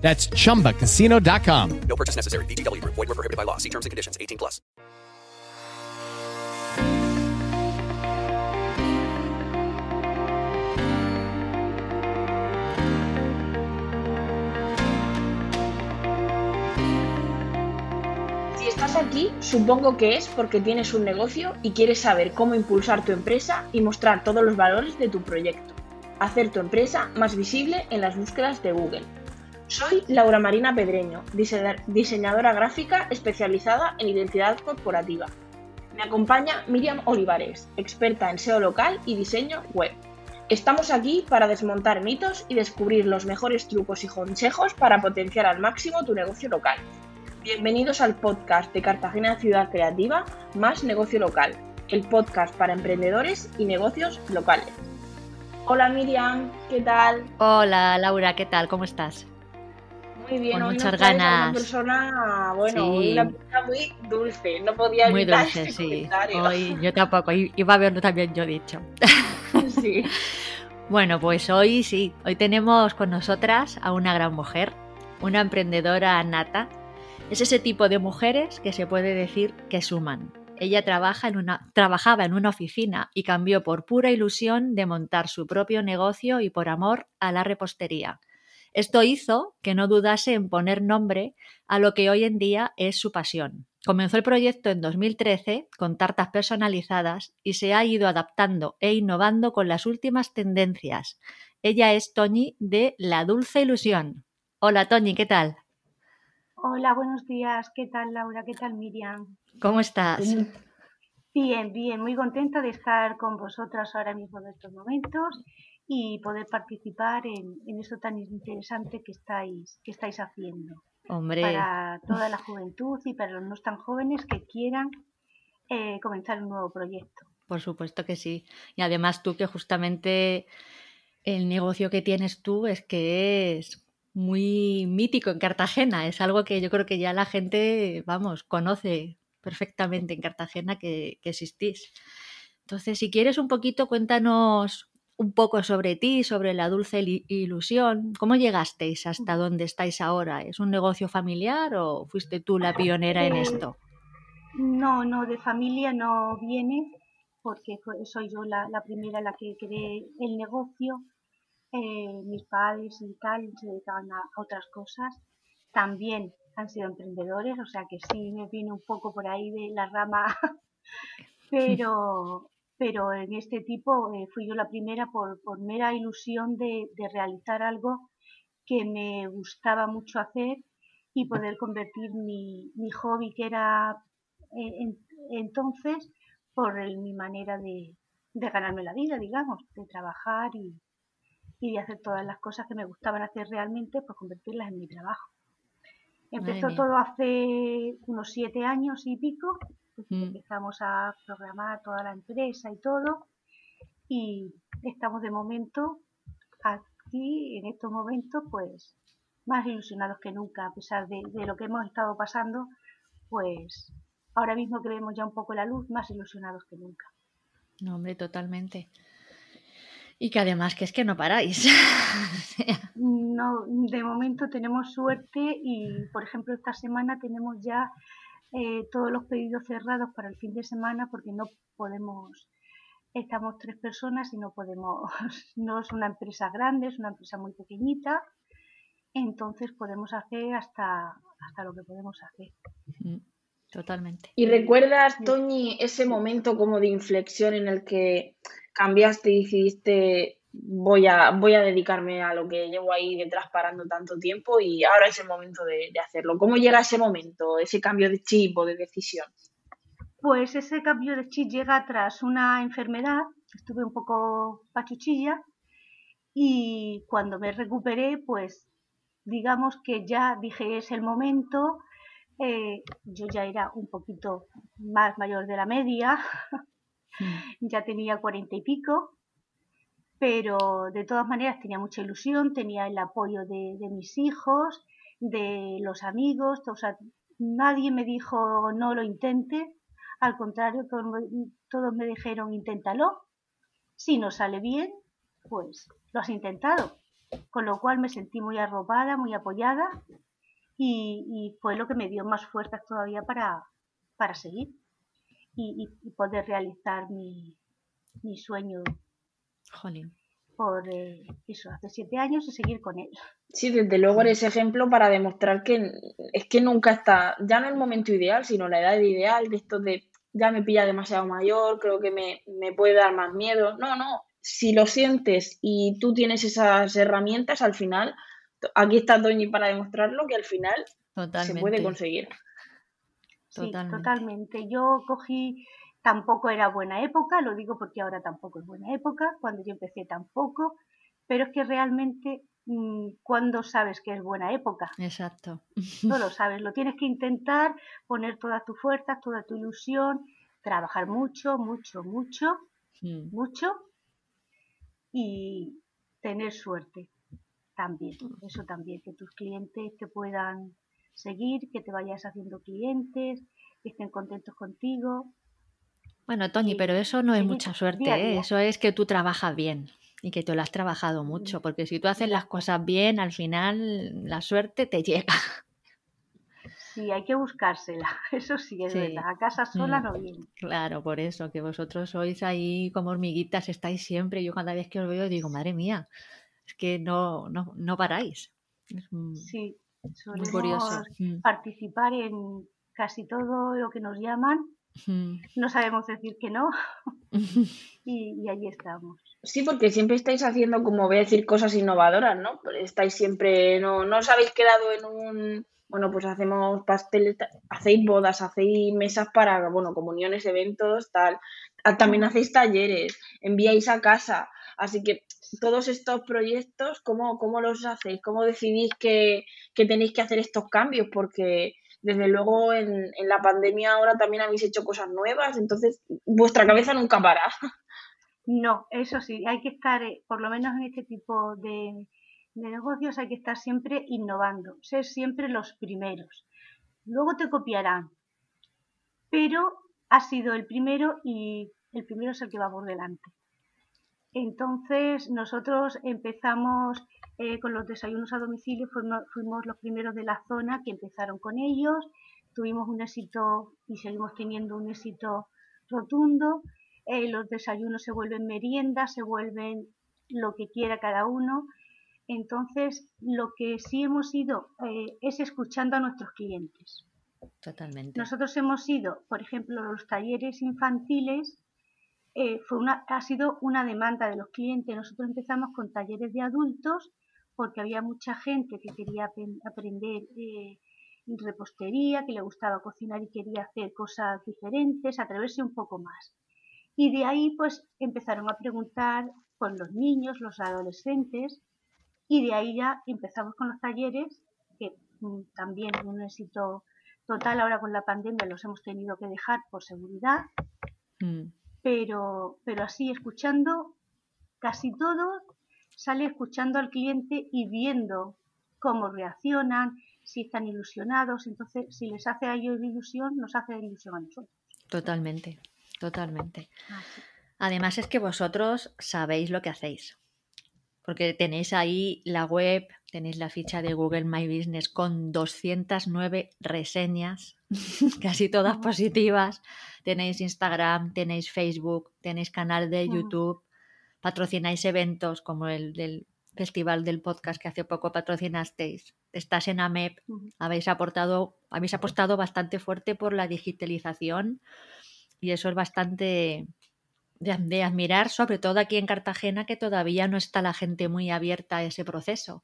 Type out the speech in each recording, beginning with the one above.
That's chumbacasino.com. No purchase necessary. VGW Group. Void were prohibited by law. See terms and conditions. 18 plus. Si estás aquí, supongo que es porque tienes un negocio y quieres saber cómo impulsar tu empresa y mostrar todos los valores de tu proyecto. Hacer tu empresa más visible en las búsquedas de Google. Soy Laura Marina Pedreño, dise- diseñadora gráfica especializada en identidad corporativa. Me acompaña Miriam Olivares, experta en SEO local y diseño web. Estamos aquí para desmontar mitos y descubrir los mejores trucos y consejos para potenciar al máximo tu negocio local. Bienvenidos al podcast de Cartagena Ciudad Creativa más Negocio Local, el podcast para emprendedores y negocios locales. Hola Miriam, ¿qué tal? Hola Laura, ¿qué tal? ¿Cómo estás? Muy bien, Con hoy muchas nos ganas. Una persona, bueno, Sí. hoy una persona muy dulce, no podía Muy dulce, este sí. Hoy yo tampoco, iba a verlo también yo dicho. Sí. Bueno, pues hoy sí, hoy tenemos con nosotras a una gran mujer, una emprendedora nata. Es ese tipo de mujeres que se puede decir que suman. Ella trabaja en una, trabajaba en una oficina y cambió por pura ilusión de montar su propio negocio y por amor a la repostería. Esto hizo que no dudase en poner nombre a lo que hoy en día es su pasión. Comenzó el proyecto en 2013 con tartas personalizadas y se ha ido adaptando e innovando con las últimas tendencias. Ella es Toñi de La Dulce Ilusión. Hola Toñi, ¿qué tal? Hola, buenos días. ¿Qué tal, Laura? ¿Qué tal, Miriam? ¿Cómo estás? Bien, bien, muy contenta de estar con vosotras ahora mismo en estos momentos y poder participar en, en esto tan interesante que estáis, que estáis haciendo Hombre, para toda la juventud y para los no tan jóvenes que quieran eh, comenzar un nuevo proyecto. por supuesto que sí. Y además tú que justamente el negocio que tienes tú es que es muy mítico en Cartagena. Es algo que yo creo que ya la gente, vamos, conoce perfectamente en Cartagena que, que existís. Entonces, si quieres un poquito, cuéntanos un poco sobre ti, sobre la dulce ilusión. ¿Cómo llegasteis hasta donde estáis ahora? ¿Es un negocio familiar o fuiste tú la pionera en Eh, esto? No, no, de familia no viene, porque soy yo la, la primera la que creé el negocio. Eh, mis padres y tal se dedicaban a otras cosas. También han sido emprendedores, o sea que sí me viene un poco por ahí de la rama, pero, pero en este tipo eh, fui yo la primera por, por mera ilusión de, de realizar algo que me gustaba mucho hacer y poder convertir mi, mi hobby, que era eh, en- entonces, por el- mi manera de, de ganarme la vida, digamos, de trabajar y, y de hacer todas las cosas que me gustaban hacer realmente, pues convertirlas en mi trabajo. Empezó todo hace unos siete años y pico, empezamos a programar toda la empresa y todo, y estamos de momento aquí, en estos momentos, pues más ilusionados que nunca, a pesar de, de lo que hemos estado pasando, pues ahora mismo que vemos ya un poco la luz, más ilusionados que nunca. No, hombre, totalmente. Y que además que es que no paráis. No, de momento tenemos suerte y, por ejemplo, esta semana tenemos ya eh, todos los pedidos cerrados para el fin de semana porque no podemos, estamos tres personas y no podemos, no es una empresa grande, es una empresa muy pequeñita, entonces podemos hacer hasta, hasta lo que podemos hacer. totalmente. ¿Y recuerdas, Toñi, ese momento como de inflexión en el que cambiaste y decidiste voy a, voy a dedicarme a lo que llevo ahí detrás parando tanto tiempo y ahora es el momento de, de hacerlo? ¿Cómo llega ese momento, ese cambio de chip o de decisión? Pues ese cambio de chip llega tras una enfermedad, estuve un poco pachuchilla y cuando me recuperé, pues digamos que ya dije es el momento, eh, yo ya era un poquito más mayor de la media, ya tenía cuarenta y pico, pero de todas maneras tenía mucha ilusión, tenía el apoyo de, mis hijos, de los amigos, nadie me dijo no lo intente, al contrario, todos, me dijeron inténtalo, si no sale bien, pues lo has intentado, con lo cual me sentí muy arropada, muy apoyada y, fue lo que me dio más fuerzas todavía para, para seguir y, poder realizar mi, mi sueño Jolín. por eh, eso, hace siete años y seguir con él. Sí, desde luego eres ejemplo para demostrar que es que nunca está, ya no el momento ideal, sino la edad ideal, de esto de ya me pilla demasiado mayor, creo que me, me puede dar más miedo. No, no, si lo sientes y tú tienes esas herramientas, al final, aquí está Toñi para demostrarlo que al final se puede conseguir. Sí, totalmente. Yo cogí Tampoco era buena época, lo digo porque ahora tampoco es buena época, cuando yo empecé tampoco, pero es que realmente mm, cuando sabes que es buena época. Exacto. No lo sabes, lo tienes que intentar, poner todas tus fuerzas, toda tu ilusión, trabajar mucho, mucho, mucho, mm. mucho y tener suerte también. Eso también, que tus clientes te puedan seguir, que te vayas haciendo clientes, que estén contentos contigo. Bueno, Tony, pero eso no es mucha suerte, ¿eh? eso es que tú trabajas bien y que tú lo has trabajado mucho, mm. porque si tú haces las cosas bien, al final la suerte te llega. Sí, hay que buscársela, eso sí es verdad, a casa sola mm. no viene. Claro, por eso, que vosotros sois ahí como hormiguitas, estáis siempre, yo cada vez que os veo digo, madre mía, es que no, no, no paráis. sí, solemos participar en casi todo lo que nos llaman no sabemos decir que no y, ahí estamos. Sí, porque siempre estáis haciendo, como voy a decir, cosas innovadoras, ¿no? Estáis siempre, no, no os habéis quedado en un, bueno, pues hacemos pasteles, hacéis bodas, hacéis mesas para, bueno, comuniones, eventos, tal. Ah, también hacéis talleres, enviáis a casa. Así que todos estos proyectos, ¿cómo, cómo los hacéis? ¿Cómo decidís que, que tenéis que hacer estos cambios? Porque desde luego en, la pandemia ahora también habéis hecho cosas nuevas, entonces vuestra cabeza nunca para. No, eso sí, hay que estar, eh, por lo menos en este tipo de, negocios, hay que estar siempre innovando, ser siempre los primeros. Luego te copiarán, pero ha sido el primero y el primero es el que va por delante. Entonces nosotros empezamos eh, con los desayunos a domicilio fuimos, los primeros de la zona que empezaron con ellos, tuvimos un éxito y seguimos teniendo un éxito rotundo, eh, los desayunos se vuelven meriendas, se vuelven lo que quiera cada uno, entonces lo que sí hemos ido eh, es escuchando a nuestros clientes. Totalmente. Nosotros hemos ido, por ejemplo, los talleres infantiles, fue una, ha sido una demanda de los clientes. Nosotros empezamos con talleres de adultos porque había mucha gente que quería aprender eh, repostería, que le gustaba cocinar y quería hacer cosas diferentes, atreverse un poco más. Y de ahí pues empezaron a preguntar con los niños, los adolescentes, y de ahí ya empezamos con los talleres, que mm, también un éxito total ahora con la pandemia los hemos tenido que dejar por seguridad, mm. Pero, pero así escuchando casi todo sale escuchando al cliente y viendo cómo reaccionan, si están ilusionados. Entonces, si les hace a ellos ilusión, nos hace ilusión a nosotros. Totalmente, totalmente. Ah, Además es que vosotros sabéis lo que hacéis. Porque tenéis ahí la web, tenéis la ficha de Google My Business con 209 reseñas, casi todas positivas. Tenéis Instagram, tenéis Facebook, tenéis canal de YouTube patrocináis eventos como el del Festival del Podcast que hace poco patrocinasteis. Estás en AMEP, habéis aportado, habéis apostado bastante fuerte por la digitalización y eso es bastante de, admirar, sobre todo aquí en Cartagena, que todavía no está la gente muy abierta a ese proceso.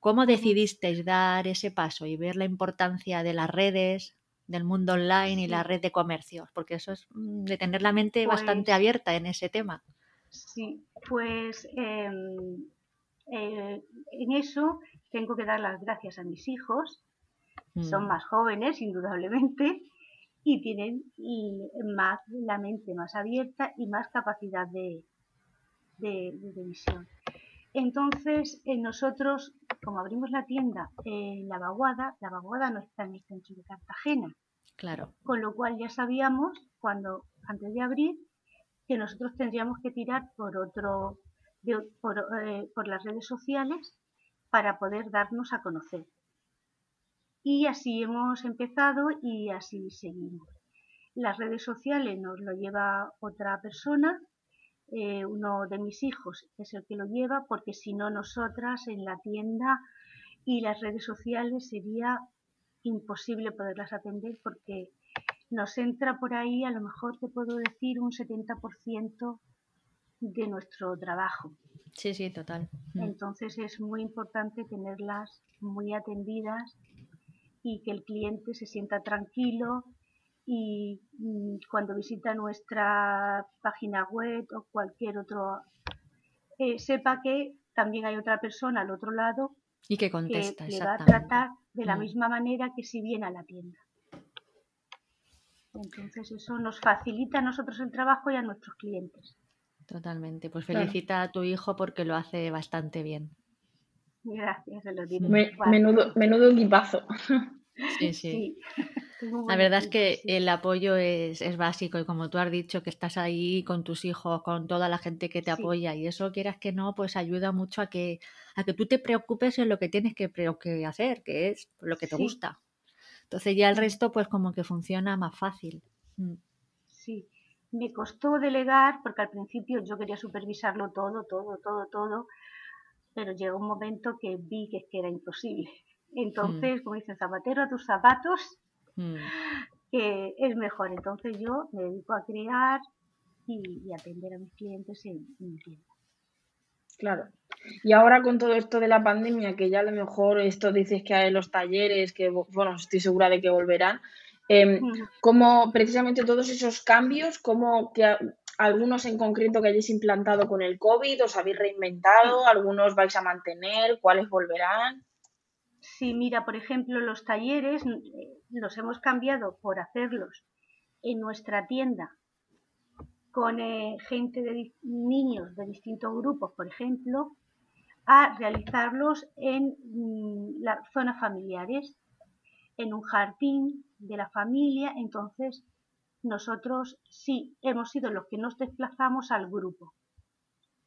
¿Cómo decidisteis dar ese paso y ver la importancia de las redes, del mundo online y la red de comercios? Porque eso es mm, de tener la mente bastante pues abierta en ese tema. Sí, pues em, eh, en eso tengo que dar las gracias a mis hijos Son Mm. más jóvenes, indudablemente, y tienen y más la mente más abierta y más capacidad de, de, de visión. Entonces, eh, nosotros, como abrimos la tienda en La Vaguada, La Vaguada no está en el centro de Cartagena, Claro. con lo cual ya sabíamos, cuando antes de abrir, que nosotros tendríamos que tirar por otro, de- por, eh, por las redes sociales para poder darnos a conocer. Y así hemos empezado y así seguimos. Las redes sociales nos lo lleva otra persona, eh, uno de mis hijos es el que lo lleva, porque si no nosotras en la tienda y las redes sociales sería imposible poderlas atender porque nos entra por ahí, a lo mejor te puedo decir, un 70% de nuestro trabajo. Sí, sí, total. Mm. Entonces es muy importante tenerlas muy atendidas y que el cliente se sienta tranquilo y mm, cuando visita nuestra página web o cualquier otro, eh, sepa que también hay otra persona al otro lado Y que que contesta, le va a tratar de la Mm. misma manera que si viene a la tienda. Entonces eso nos facilita a nosotros el trabajo y a nuestros clientes. Totalmente. Pues Claro. felicita a tu hijo porque lo hace bastante bien. Gracias, se lo diré. Me- menudo, menudo equipazo. Sí, sí. La verdad es que el apoyo es, es básico y como tú has dicho, que estás ahí con tus hijos, con toda la gente que te Sí. apoya y eso quieras que no, pues ayuda mucho a que, a que tú te preocupes en lo que tienes que, hacer, que es lo que te Sí. gusta. Entonces ya el resto pues como que funciona más fácil. Mm, Sí, me costó delegar porque al principio yo quería supervisarlo todo, todo, todo, todo, pero llegó un momento que vi que era imposible. Entonces, como dicen, zapatero a tus zapatos, mm. que es mejor. Entonces yo me dedico a crear y, y atender a mis clientes en, en mi tienda. Claro. Y ahora con todo esto de la pandemia, que ya a lo mejor esto dices que hay los talleres, que bueno, estoy segura de que volverán, em, cómo precisamente todos esos cambios, cómo que algunos en concreto que hayáis implantado con el COVID, os habéis reinventado, algunos vais a mantener, cuáles volverán. Sí, mira, por ejemplo, los talleres eh, los hemos cambiado por hacerlos en nuestra tienda con eh, gente de niños de distintos grupos, por ejemplo, a realizarlos en mm, las zonas familiares, en un jardín de la familia. Entonces, nosotros sí hemos sido los que nos desplazamos al grupo.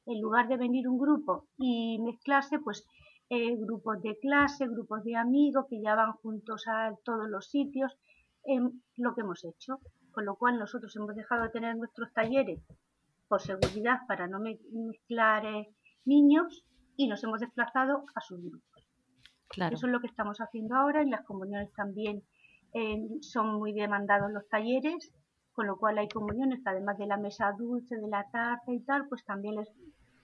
En lugar de venir un grupo y mezclarse, pues eh, grupos de clase, grupos de amigos que ya van juntos a todos los sitios, en lo que hemos hecho. Con lo cual nosotros hemos dejado de tener nuestros talleres por seguridad para no me- mezclar eh, niños y nos hemos desplazado a sus grupos. Claro. Eso es lo que estamos haciendo ahora. En las comuniones también eh, son muy demandados los talleres, con lo cual hay comuniones que además de la mesa dulce, de la tarta y tal, pues también les,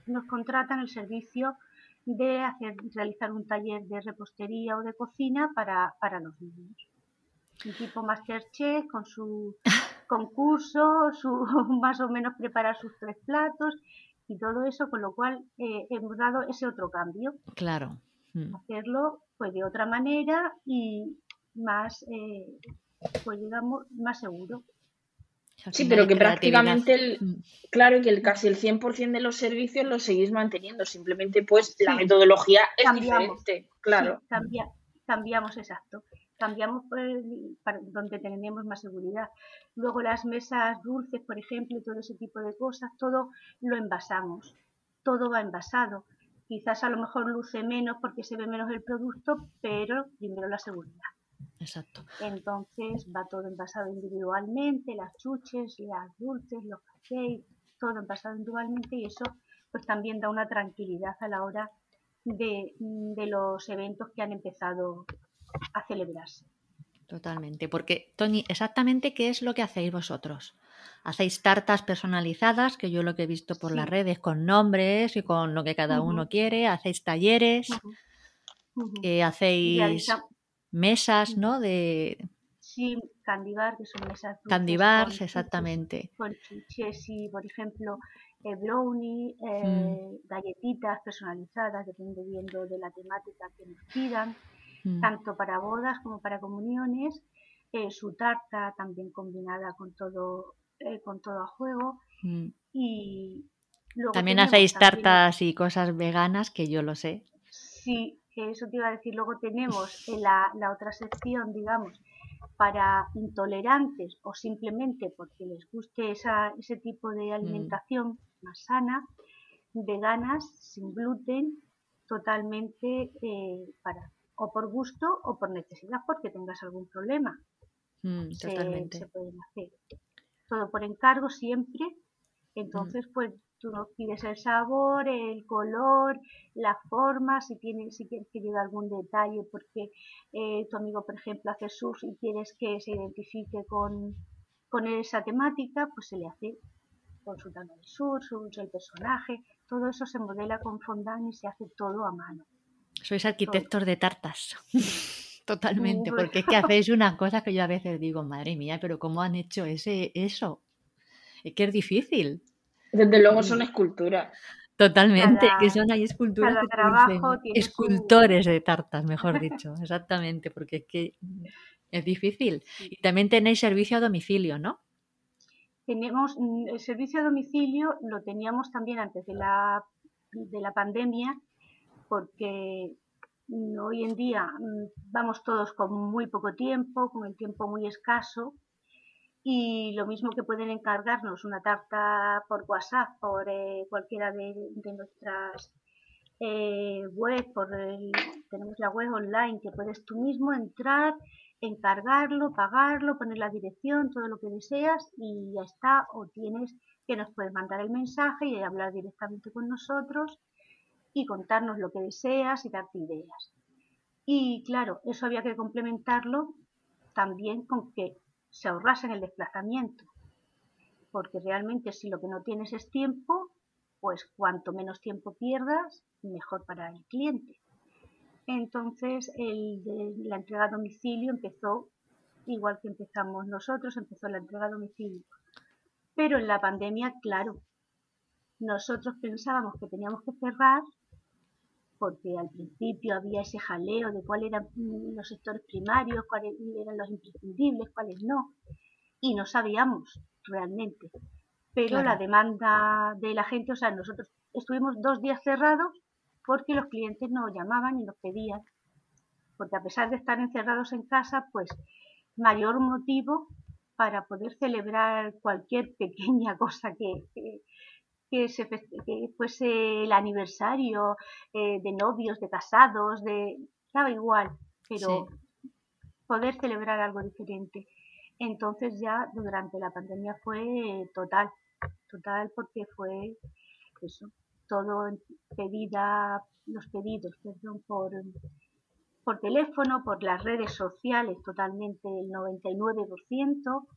nos contratan el servicio de hacer, realizar un taller de repostería o de cocina para, para los niños. Un tipo Masterchef con su concurso, su, más o menos preparar sus tres platos y todo eso, con lo cual eh, hemos dado ese otro cambio Claro. Mm. hacerlo pues de otra manera y más eh, pues digamos más seguro Sí, pero que prácticamente el, Mm. claro que el casi el 100% de los servicios los seguís manteniendo, simplemente pues la Sí. metodología es Cambiamos. diferente, claro. Sí, cambia- cambiamos exacto cambiamos pues, para donde tenemos más seguridad luego las mesas dulces por ejemplo y todo ese tipo de cosas todo lo envasamos todo va envasado quizás a lo mejor luce menos porque se ve menos el producto pero primero la seguridad Exacto. Entonces va todo envasado individualmente, las chuches, las dulces, los cafés, todo envasado individualmente y eso pues también da una tranquilidad a la hora de, de los eventos que han empezado a celebrarse. Totalmente. Porque, Tony, exactamente qué es lo que hacéis vosotros. Hacéis tartas personalizadas, que yo lo que he visto por Sí. las redes, con nombres y con lo que cada uno quiere. Hacéis talleres, eh, hacéis Realiza- mesas, ¿no? De Sí, candibar, que son mesas dulces candy con bars, chuches, exactamente. Con chuches y, por ejemplo, eh, brownie, Mm. eh, galletitas personalizadas, dependiendo de la temática que nos pidan. mm. tanto para bodas como para comuniones, eh, su tarta también combinada con todo, eh, con todo a juego. Mm. Y también hacéis tartas y cosas veganas, que yo lo sé. Sí, eso te iba a decir. Luego tenemos la, la otra sección, digamos, para intolerantes o simplemente porque les guste esa, ese tipo de alimentación más sana, veganas, sin gluten, totalmente eh, para o por gusto o por necesidad porque tengas algún problema. Mm, totalmente. Se, pueden hacer. Todo por encargo siempre. Entonces, mm. pues tú no pides el sabor, el color, la forma, si tienes, si quieres que lleve algún detalle, porque eh, tu amigo, por ejemplo, hace surf y quieres que se identifique con, con esa temática, pues se le hace consultando el surf, el personaje, todo eso se modela con fondant y se hace todo a mano. Sois arquitectos de tartas. Totalmente, porque es que hacéis una cosa que yo a veces digo, madre mía, pero ¿cómo han hecho ese eso? Es que es difícil. Desde luego son esculturas. Totalmente, que son ahí esculturas escultores de tartas, mejor dicho, exactamente, porque es que es difícil. Y también tenéis servicio a domicilio, ¿no? Tenemos mm, el servicio a domicilio, lo teníamos también antes de la, de la pandemia, porque hoy en día mm, vamos todos con muy poco tiempo, con el tiempo muy escaso, y lo mismo que pueden encargarnos una tarta por WhatsApp, por eh, cualquiera de, nuestras eh, web, por tenemos la web online que puedes tú mismo entrar, encargarlo, pagarlo, poner la dirección, todo lo que deseas y ya está, o tienes que nos puedes mandar el mensaje y hablar directamente con nosotros y contarnos lo que deseas y darte ideas. Y claro, eso había que complementarlo también con que se ahorrasen el desplazamiento. Porque realmente si lo que no tienes es tiempo, pues cuanto menos tiempo pierdas, mejor para el cliente. Entonces, la entrega a domicilio empezó igual que empezamos nosotros, empezó la entrega a domicilio. Pero en la pandemia, claro, nosotros pensábamos que teníamos que cerrar porque al principio había ese jaleo de cuáles eran los sectores primarios, cuáles eran los imprescindibles, cuáles no, y no sabíamos realmente. Pero la demanda de la gente, o sea, nosotros estuvimos dos días cerrados porque los clientes nos llamaban y nos pedían, porque a pesar de estar encerrados en casa, pues mayor motivo para poder celebrar cualquier pequeña cosa que, que, se, fuese el aniversario eh, de novios, de casados, de daba igual, pero poder celebrar algo diferente. Entonces ya durante la pandemia fue total, total porque fue eso, todo pedida, los pedidos, perdón, por, por teléfono, por las redes sociales, totalmente el 99%,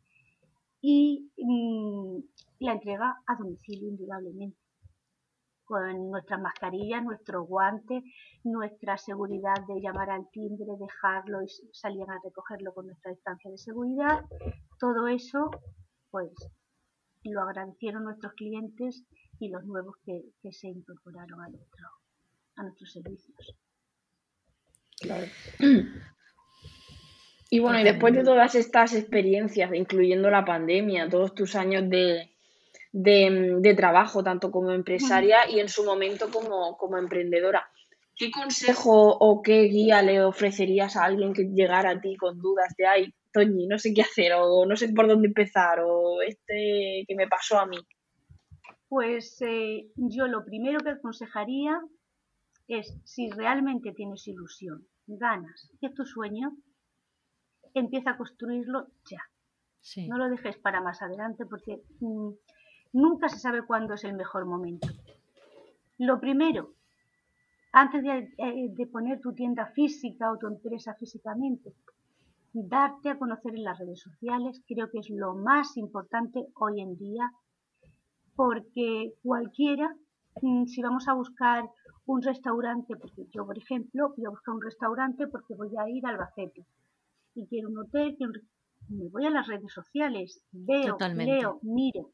y mm, la entrega a domicilio indudablemente con nuestras mascarillas, nuestros guantes, nuestra seguridad de llamar al timbre, dejarlo y salir a recogerlo con nuestra distancia de seguridad. Todo eso, pues, lo agradecieron nuestros clientes y los nuevos que, se incorporaron a, nuestro, a nuestros servicios. Claro. Y bueno, y después de todas estas experiencias, incluyendo la pandemia, todos tus años de, de, trabajo, tanto como empresaria y en su momento como, como emprendedora, ¿qué consejo o qué guía le ofrecerías a alguien que llegara a ti con dudas de, ay, Toñi, no sé qué hacer o no sé por dónde empezar o este que me pasó a mí? Pues eh, yo lo primero que aconsejaría es, si realmente tienes ilusión, ganas, que es tu sueño, empieza a construirlo ya. No lo dejes para más adelante porque mm, nunca se sabe cuándo es el mejor momento. Lo primero, antes de, eh, de, poner tu tienda física o tu empresa físicamente, darte a conocer en las redes sociales creo que es lo más importante hoy en día porque cualquiera, mm, si vamos a buscar un restaurante, porque yo, por ejemplo, voy a buscar un restaurante porque voy a ir al Albacete y quiero un hotel, me voy a las redes sociales, veo, leo, miro.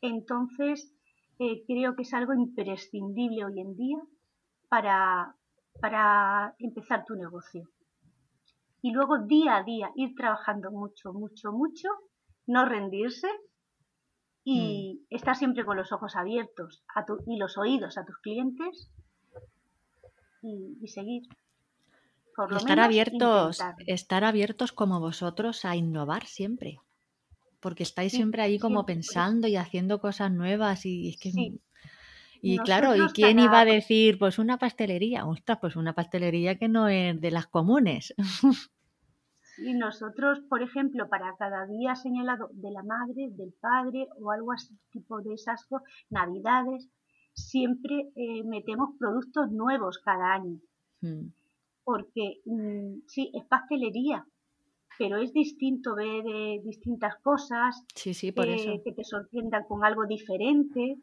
Entonces, eh, creo que es algo imprescindible hoy en día para para empezar tu negocio. Y luego día a día ir trabajando mucho, mucho, mucho, no rendirse y Mm. estar siempre con los ojos abiertos a tu- y los oídos a tus clientes y, y seguir. Por Y lo estar menos abiertos, estar abiertos como vosotros a innovar siempre. Porque estáis Sí, siempre ahí como siempre, pensando y haciendo cosas nuevas y es que Sí. y claro, ¿y quién iba a decir pues una pastelería? Ostras, pues una pastelería que no es de las comunes. Y nosotros, por ejemplo, para cada día señalado de la madre, del padre o algo así, tipo de esas cosas, navidades, siempre eh, metemos productos nuevos cada año. Mm, Porque mm, sí, es pastelería, pero es distinto ver eh, distintas cosas, Sí, sí, por eh, eso. que te sorprendan con algo diferente.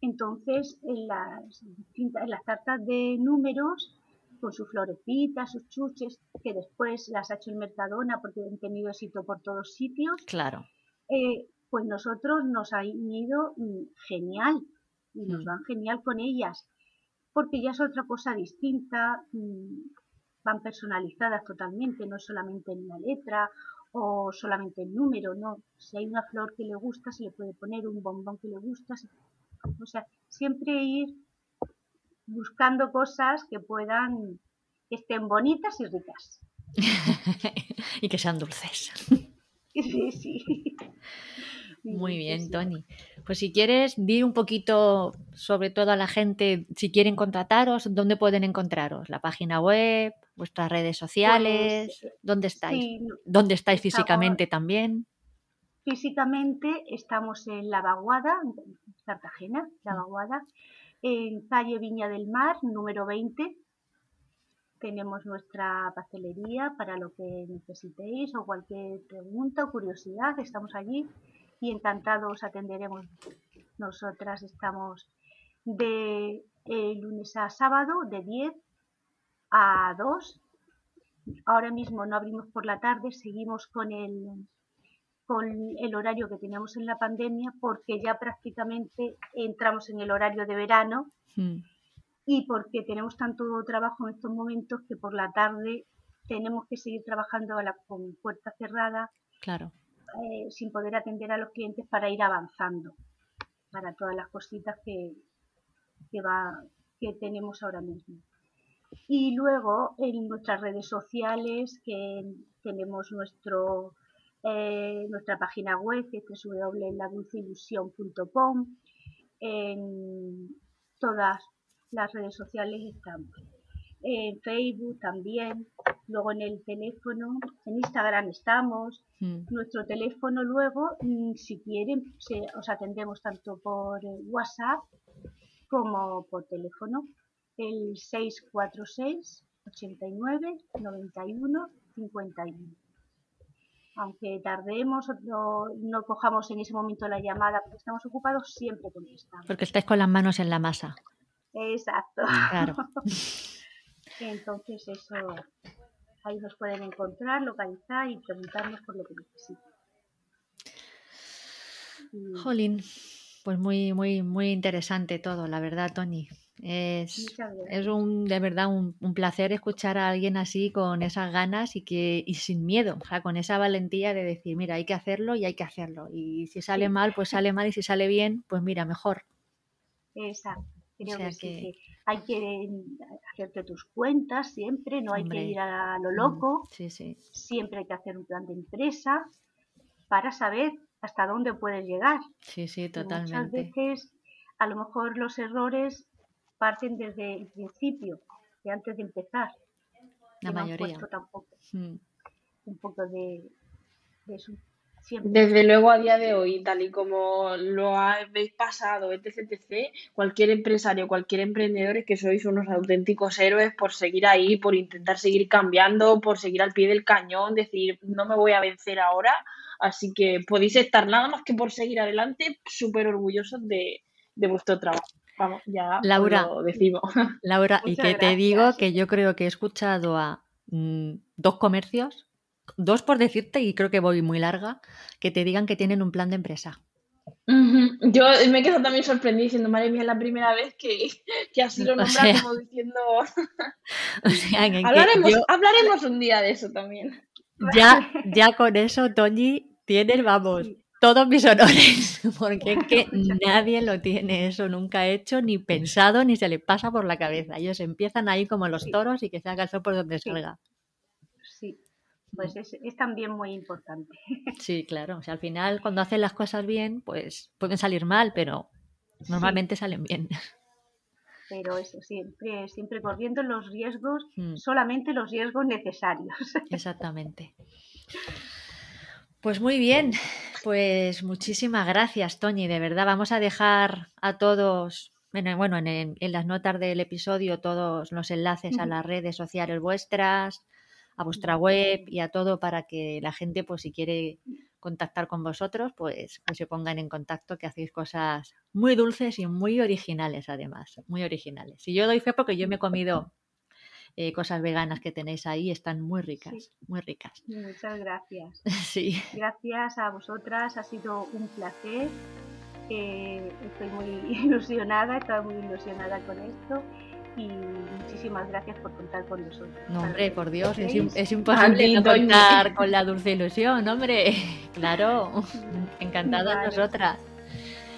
Entonces, en las, distintas, en las tartas de números, con sus florecitas, sus chuches, que después las ha hecho el Mercadona porque han tenido éxito por todos sitios, Claro. eh, pues nosotros nos han ido mm, genial y nos Mm. van genial con ellas, porque ya es otra cosa distinta, mm, van personalizadas totalmente, no solamente en la letra o solamente el número, no. Si hay una flor que le gusta, se le puede poner un bombón que le gusta, se- o sea, siempre ir buscando cosas que puedan, que estén bonitas y ricas. y que sean dulces. Sí, sí. Muy bien. Tony. Pues si quieres, di un poquito sobre todo a la gente, si quieren contrataros, ¿dónde pueden encontraros? ¿La página web? ¿Vuestras redes sociales? Pues, ¿Dónde estáis? Sí, ¿Dónde estáis estamos- físicamente también? Físicamente estamos en La Vaguada, en Cartagena, La Vaguada, en calle Viña del Mar, número 20. Tenemos nuestra pastelería para lo que necesitéis o cualquier pregunta o curiosidad, estamos allí y encantados os atenderemos. Nosotras estamos de eh, lunes a sábado, de 10 a 2. Ahora mismo no abrimos por la tarde, seguimos con el, con el horario que teníamos en la pandemia porque ya prácticamente entramos en el horario de verano Mm, y porque tenemos tanto trabajo en estos momentos que por la tarde tenemos que seguir trabajando a la, con puerta cerrada claro. Eh, sin poder atender a los clientes para ir avanzando para todas las cositas que, que, tenemos ahora mismo. Y luego en nuestras redes sociales que tenemos nuestro, eh, nuestra página web que es www.ladulceilusión.com en todas las redes sociales estamos. En Facebook también, luego en el teléfono, en Instagram estamos, Mm, nuestro teléfono luego, mm, si quieren, se- os atendemos tanto por eh, WhatsApp como por teléfono. El 646 89 91 51. Aunque tardemos o no, no cojamos en ese momento la llamada porque estamos ocupados, siempre contestamos. Porque estáis con las manos en la masa. Exacto. Claro. Entonces eso, ahí nos pueden encontrar, localizar y preguntarnos por lo que necesiten. Y- Jolín, pues muy, muy, muy interesante todo, la verdad, Tony. Es, es un, de verdad un, un placer escuchar a alguien así con esas ganas y que y sin miedo, o sea, con esa valentía de decir, mira, hay que hacerlo y hay que hacerlo. Y si sale Sí. mal, pues sale mal y si sale bien, pues mira, mejor. Exacto. Creo sea que, sí, que- que hay que hacerte tus cuentas siempre, no hay que ir a lo Mm, loco, Sí, sí. siempre hay que hacer un plan de empresa para saber hasta dónde puedes llegar. Sí, sí, Que Muchas veces a lo mejor los errores parten desde el principio, de antes de empezar. La no mayoría. puesto tampoco Mm, un poco de, de. Siempre. Desde luego, a día de hoy, tal y como lo habéis pasado, etc, etc, cualquier empresario, cualquier emprendedor es que sois unos auténticos héroes por seguir ahí, por intentar seguir cambiando, por seguir al pie del cañón, decir, no me voy a vencer ahora. Así que podéis estar nada más que por seguir adelante, súper orgullosos de, de vuestro trabajo. Vamos, ya Laura. lo decimos. Laura, y que te digo que yo creo que he escuchado a mm, dos comercios, dos por decirte, y creo que voy muy larga, que te digan que tienen un plan de empresa. Yo me quedo también sorprendida diciendo, madre mía, es la primera vez que, que así lo O nombra sea, como diciendo... O sea, hablaremos, yo- hablaremos un día de eso también. ya, ya con eso, Toñi, tienes, vamos, todos mis honores, porque es que nadie lo tiene eso nunca hecho, ni pensado, ni se le pasa por la cabeza. Ellos empiezan ahí como los toros y que se haga el por donde salga. Pues es, es también muy importante. Sí, claro. O sea, al final, cuando hacen las cosas bien, pues pueden salir mal, pero normalmente salen bien. Pero eso, siempre, siempre corriendo los riesgos, Mm. solamente los riesgos necesarios. Exactamente. Pues muy bien, pues muchísimas gracias, Toñi. De verdad, vamos a dejar a todos, bueno, bueno, en, el- en las notas del episodio, todos los enlaces a las redes sociales vuestras, a vuestra web y a todo para que la gente, pues si quiere contactar con vosotros, pues, pues se pongan en contacto, que hacéis cosas muy dulces y muy originales, además, muy originales. Y yo doy fe porque yo me he comido eh, cosas veganas que tenéis ahí, están muy ricas, muy ricas. Muchas gracias. Sí, Gracias a vosotras, ha sido un placer. Eh, estoy muy ilusionada, estoy muy ilusionada con esto y muchísimas gracias por contar con nosotros. no, hombre, por Dios, es, es imposible no contar con la dulce ilusión, hombre. Claro, encantadas Claro. nosotras.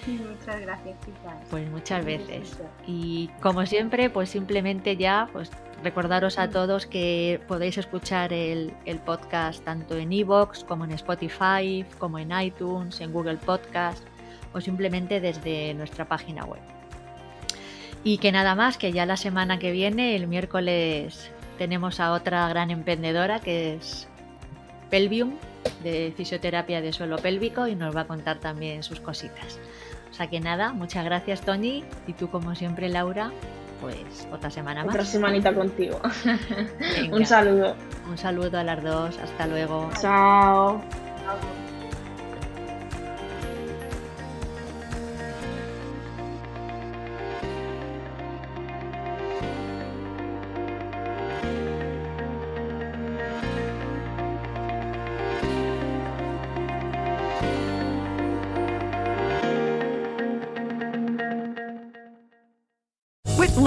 Muchas gracias, chicas. Pues muchas veces. Y como siempre, pues simplemente ya, pues recordaros a todos que podéis escuchar el, el podcast tanto en iVoox como en Spotify, como en iTunes, en Google Podcast o simplemente desde nuestra página web. Y que nada más, que ya la semana que viene, el miércoles, tenemos a otra gran emprendedora que es Pelvium, de fisioterapia de suelo pélvico, y nos va a contar también sus cositas. O sea que nada, muchas gracias Tony, y tú como siempre Laura, pues otra semana más. Otra semanita contigo. Venga, Un saludo. un saludo a las dos, hasta luego. Chao.